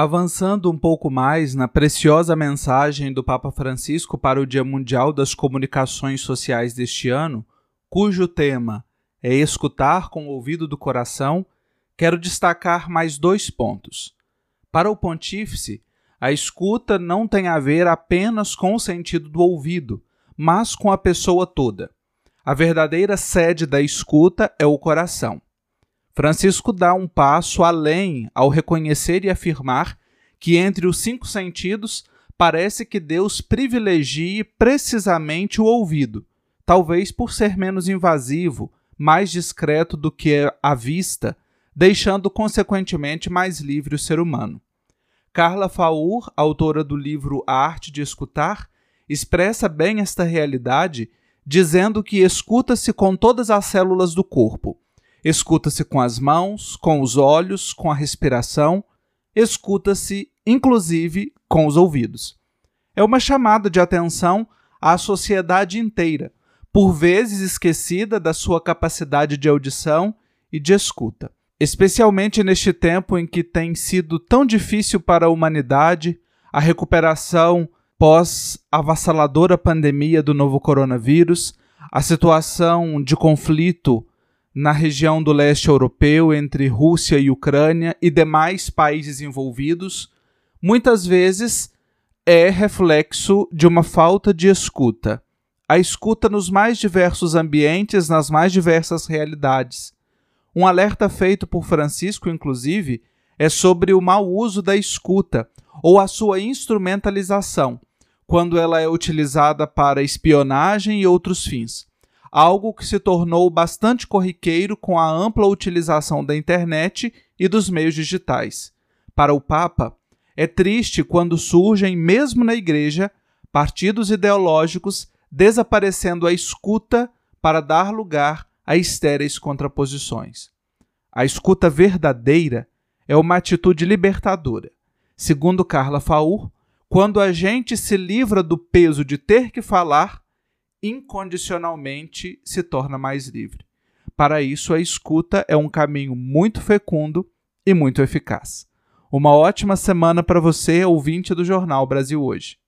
Avançando um pouco mais na preciosa mensagem do Papa Francisco para o Dia Mundial das Comunicações Sociais deste ano, cujo tema é escutar com o ouvido do coração, quero destacar mais dois pontos. Para o Pontífice, a escuta não tem a ver apenas com o sentido do ouvido, mas com a pessoa toda. A verdadeira sede da escuta é o coração. Francisco dá um passo além ao reconhecer e afirmar que entre os cinco sentidos parece que Deus privilegie precisamente o ouvido, talvez por ser menos invasivo, mais discreto do que a vista, deixando consequentemente mais livre o ser humano. Carla Faur, autora do livro A Arte de Escutar, expressa bem esta realidade, dizendo que escuta-se com todas as células do corpo Escuta-se com as mãos, com os olhos, com a respiração, escuta-se inclusive com os ouvidos. É uma chamada de atenção à sociedade inteira, por vezes esquecida da sua capacidade de audição e de escuta. Especialmente neste tempo em que tem sido tão difícil para a humanidade a recuperação pós avassaladora pandemia do novo coronavírus, a situação de conflito na região do leste europeu entre Rússia e Ucrânia e demais países envolvidos, muitas vezes é reflexo de uma falta de escuta. A escuta nos mais diversos ambientes, nas mais diversas realidades. Um alerta feito por Francisco, inclusive, é sobre o mau uso da escuta ou a sua instrumentalização, quando ela é utilizada para espionagem e outros fins algo que se tornou bastante corriqueiro com a ampla utilização da internet e dos meios digitais. Para o Papa, é triste quando surgem, mesmo na Igreja, partidos ideológicos desaparecendo a escuta para dar lugar a estéreis contraposições. A escuta verdadeira é uma atitude libertadora. Segundo Carla Faur, quando a gente se livra do peso de ter que falar, incondicionalmente se torna mais livre. Para isso, a escuta é um caminho muito fecundo e muito eficaz. Uma ótima semana para você, ouvinte do Jornal Brasil Hoje.